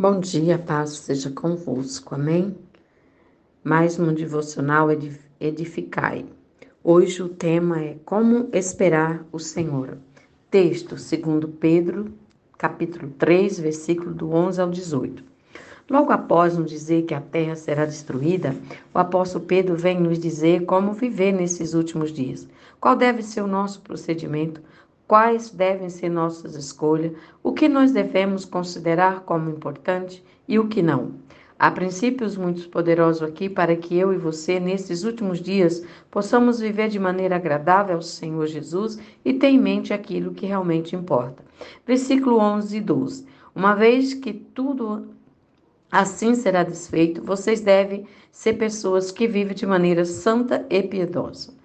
Bom dia, paz seja convosco, amém? Mais um devocional edificai. Hoje o tema é Como esperar o Senhor. Texto, segundo Pedro, capítulo 3, versículo do 11 ao 18. Logo após nos dizer que a terra será destruída, o apóstolo Pedro vem nos dizer como viver nesses últimos dias. Qual deve ser o nosso procedimento? Quais devem ser nossas escolhas, o que nós devemos considerar como importante e o que não. Há princípios muito poderosos aqui para que eu e você, nesses últimos dias, possamos viver de maneira agradável ao Senhor Jesus e ter em mente aquilo que realmente importa. Versículo 11 e 12. Uma vez que tudo assim será desfeito, vocês devem ser pessoas que vivem de maneira santa e piedosa.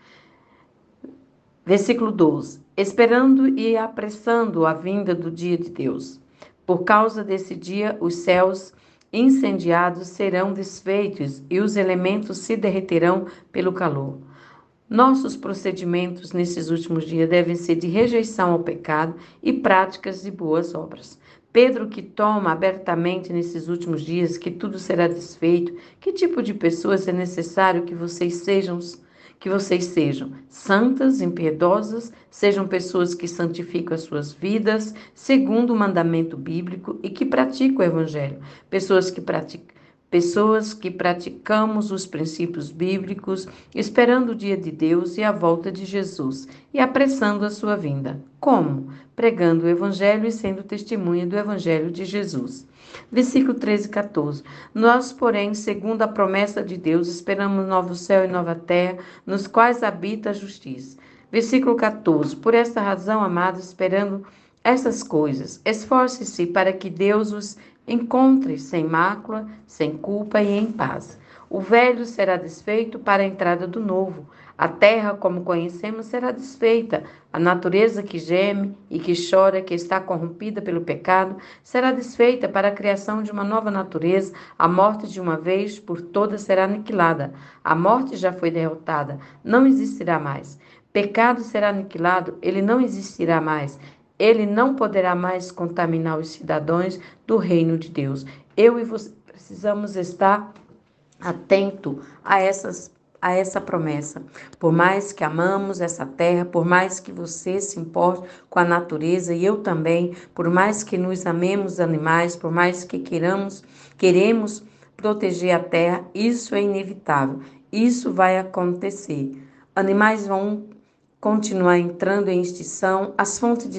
Versículo 12: Esperando e apressando a vinda do dia de Deus. Por causa desse dia, os céus incendiados serão desfeitos e os elementos se derreterão pelo calor. Nossos procedimentos nesses últimos dias devem ser de rejeição ao pecado e práticas de boas obras. Pedro, que toma abertamente nesses últimos dias que tudo será desfeito, que tipo de pessoas é necessário que vocês sejam? Que vocês sejam santas, impiedosas, sejam pessoas que santificam as suas vidas segundo o mandamento bíblico e que praticam o evangelho, pessoas que praticam pessoas que praticamos os princípios bíblicos, esperando o dia de Deus e a volta de Jesus e apressando a sua vinda. Como? Pregando o Evangelho e sendo testemunha do Evangelho de Jesus. Versículo 13 e 14. Nós, porém, segundo a promessa de Deus, esperamos novo céu e nova terra, nos quais habita a justiça. Versículo 14. Por esta razão, amados, esperando essas coisas, esforce-se para que Deus os Encontre sem mácula, sem culpa e em paz. O velho será desfeito para a entrada do novo. A terra, como conhecemos, será desfeita. A natureza que geme e que chora, que está corrompida pelo pecado, será desfeita para a criação de uma nova natureza. A morte, de uma vez por todas, será aniquilada. A morte já foi derrotada, não existirá mais. Pecado será aniquilado, ele não existirá mais ele não poderá mais contaminar os cidadãos do reino de Deus. Eu e você precisamos estar atento a essas a essa promessa. Por mais que amamos essa terra, por mais que você se importe com a natureza e eu também, por mais que nos amemos animais, por mais que queiramos, queremos proteger a terra, isso é inevitável. Isso vai acontecer. Animais vão continuar entrando em extinção, as fontes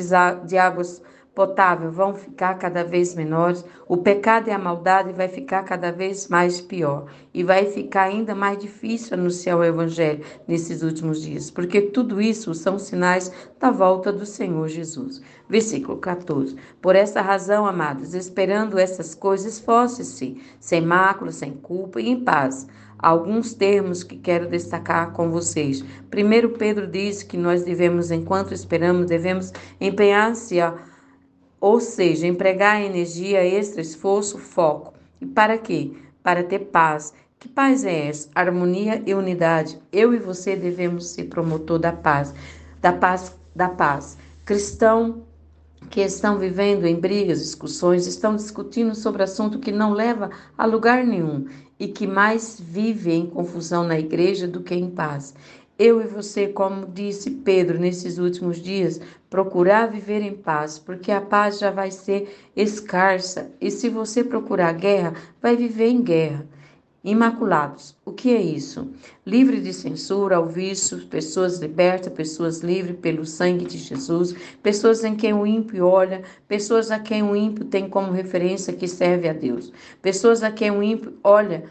de águas potáveis vão ficar cada vez menores, o pecado e a maldade vai ficar cada vez mais pior e vai ficar ainda mais difícil anunciar o evangelho nesses últimos dias, porque tudo isso são sinais da volta do Senhor Jesus. Versículo 14. Por essa razão, amados, esperando essas coisas, esforce-se, sem mácula, sem culpa e em paz alguns termos que quero destacar com vocês. Primeiro, Pedro diz que nós devemos, enquanto esperamos, devemos empenhar-se, ou seja, empregar energia, extra, esforço, foco. E para quê? Para ter paz. Que paz é essa? Harmonia e unidade. Eu e você devemos ser promotor da paz, da paz, da paz. Cristão que estão vivendo em brigas, discussões, estão discutindo sobre assunto que não leva a lugar nenhum e que mais vive em confusão na igreja do que em paz. Eu e você, como disse Pedro nesses últimos dias, procurar viver em paz, porque a paz já vai ser escassa. E se você procurar guerra, vai viver em guerra. Imaculados. O que é isso? Livre de censura, ao vício, pessoas libertas, pessoas livres pelo sangue de Jesus, pessoas em quem o ímpio olha, pessoas a quem o ímpio tem como referência que serve a Deus, pessoas a quem o ímpio olha,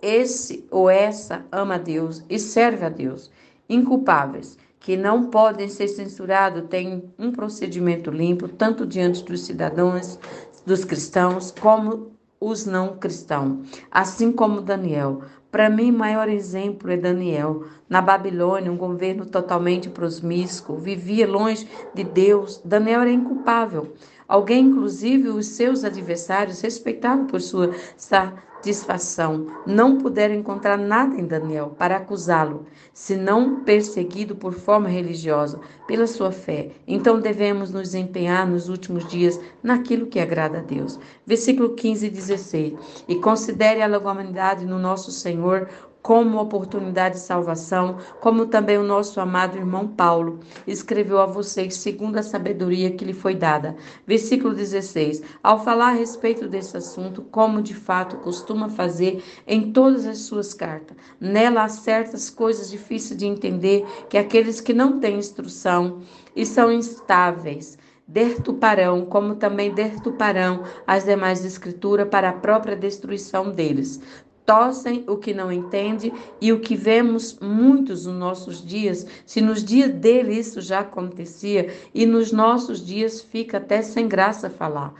esse ou essa ama a Deus e serve a Deus. Inculpáveis, que não podem ser censurados, têm um procedimento limpo, tanto diante dos cidadãos, dos cristãos, como os não cristãos, assim como Daniel. Para mim, maior exemplo é Daniel. Na Babilônia, um governo totalmente prosmíscuo, vivia longe de Deus. Daniel era inculpável. Alguém, inclusive os seus adversários, respeitados por sua satisfação, não puderam encontrar nada em Daniel para acusá-lo, senão perseguido por forma religiosa, pela sua fé. Então devemos nos empenhar nos últimos dias naquilo que agrada a Deus. Versículo 15 e 16. E considere a humanidade no nosso Senhor como oportunidade de salvação, como também o nosso amado irmão Paulo escreveu a vocês segundo a sabedoria que lhe foi dada. Versículo 16. Ao falar a respeito desse assunto, como de fato costuma fazer em todas as suas cartas, nela há certas coisas difíceis de entender que aqueles que não têm instrução e são instáveis, dertuparão, como também dertuparão as demais escrituras para a própria destruição deles torcem o que não entende e o que vemos muitos nos nossos dias, se nos dias dele isso já acontecia e nos nossos dias fica até sem graça falar.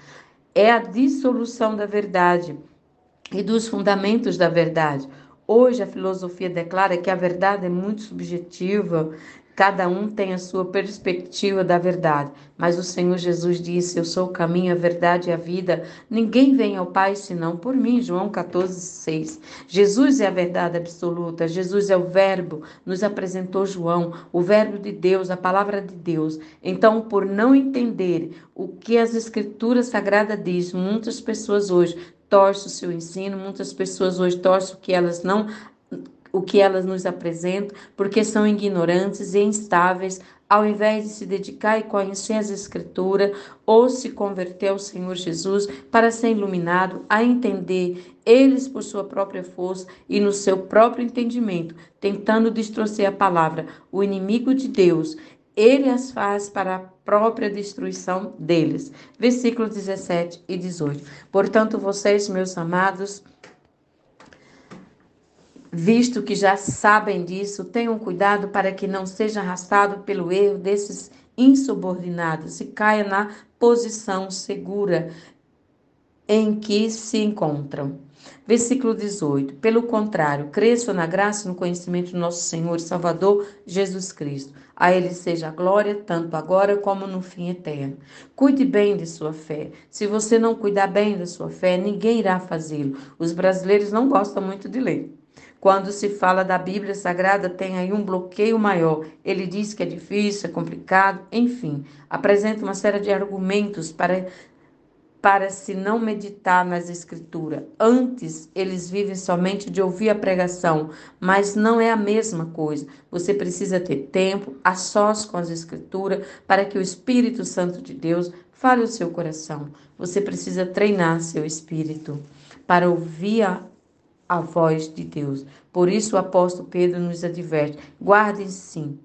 É a dissolução da verdade e dos fundamentos da verdade. Hoje a filosofia declara que a verdade é muito subjetiva, Cada um tem a sua perspectiva da verdade, mas o Senhor Jesus disse: Eu sou o caminho, a verdade e a vida. Ninguém vem ao Pai senão por mim. João 14, 6. Jesus é a verdade absoluta. Jesus é o Verbo, nos apresentou João, o Verbo de Deus, a palavra de Deus. Então, por não entender o que as Escrituras Sagradas diz, muitas pessoas hoje torcem o seu ensino, muitas pessoas hoje torcem o que elas não o que elas nos apresentam, porque são ignorantes e instáveis, ao invés de se dedicar e conhecer as Escrituras, ou se converter ao Senhor Jesus para ser iluminado, a entender eles por sua própria força e no seu próprio entendimento, tentando distorcer a palavra, o inimigo de Deus, ele as faz para a própria destruição deles. Versículos 17 e 18. Portanto, vocês, meus amados, Visto que já sabem disso, tenham cuidado para que não seja arrastado pelo erro desses insubordinados e caia na posição segura em que se encontram. Versículo 18. Pelo contrário, cresça na graça e no conhecimento do nosso Senhor e Salvador Jesus Cristo. A Ele seja a glória, tanto agora como no fim eterno. Cuide bem de sua fé. Se você não cuidar bem da sua fé, ninguém irá fazê-lo. Os brasileiros não gostam muito de ler. Quando se fala da Bíblia Sagrada, tem aí um bloqueio maior. Ele diz que é difícil, é complicado, enfim, apresenta uma série de argumentos para para se não meditar nas escrituras. Antes, eles vivem somente de ouvir a pregação, mas não é a mesma coisa. Você precisa ter tempo a sós com as escrituras para que o Espírito Santo de Deus fale o seu coração. Você precisa treinar seu espírito para ouvir a a voz de Deus. Por isso o apóstolo Pedro nos adverte: guardem sim,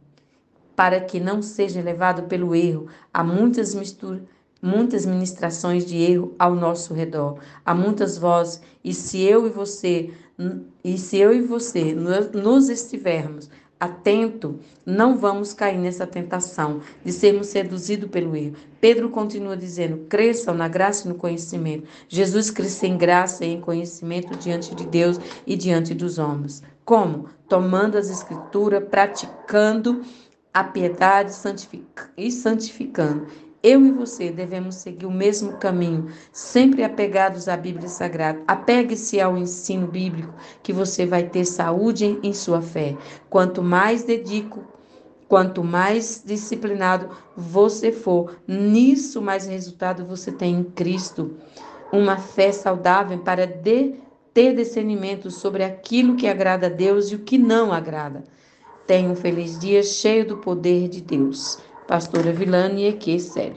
para que não seja levado pelo erro. Há muitas misturas, muitas ministrações de erro ao nosso redor. Há muitas vozes, e se eu e você, e se eu e você nos estivermos atento, não vamos cair nessa tentação de sermos seduzidos pelo erro. Pedro continua dizendo: cresçam na graça e no conhecimento. Jesus cresceu em graça e em conhecimento diante de Deus e diante dos homens. Como? Tomando as Escrituras, praticando a piedade e santificando. Eu e você devemos seguir o mesmo caminho, sempre apegados à Bíblia Sagrada. Apegue-se ao ensino bíblico, que você vai ter saúde em sua fé. Quanto mais dedico, quanto mais disciplinado você for, nisso mais resultado você tem em Cristo. Uma fé saudável para de, ter discernimento sobre aquilo que agrada a Deus e o que não agrada. Tenha um feliz dia cheio do poder de Deus. Pastora Vilane e sério.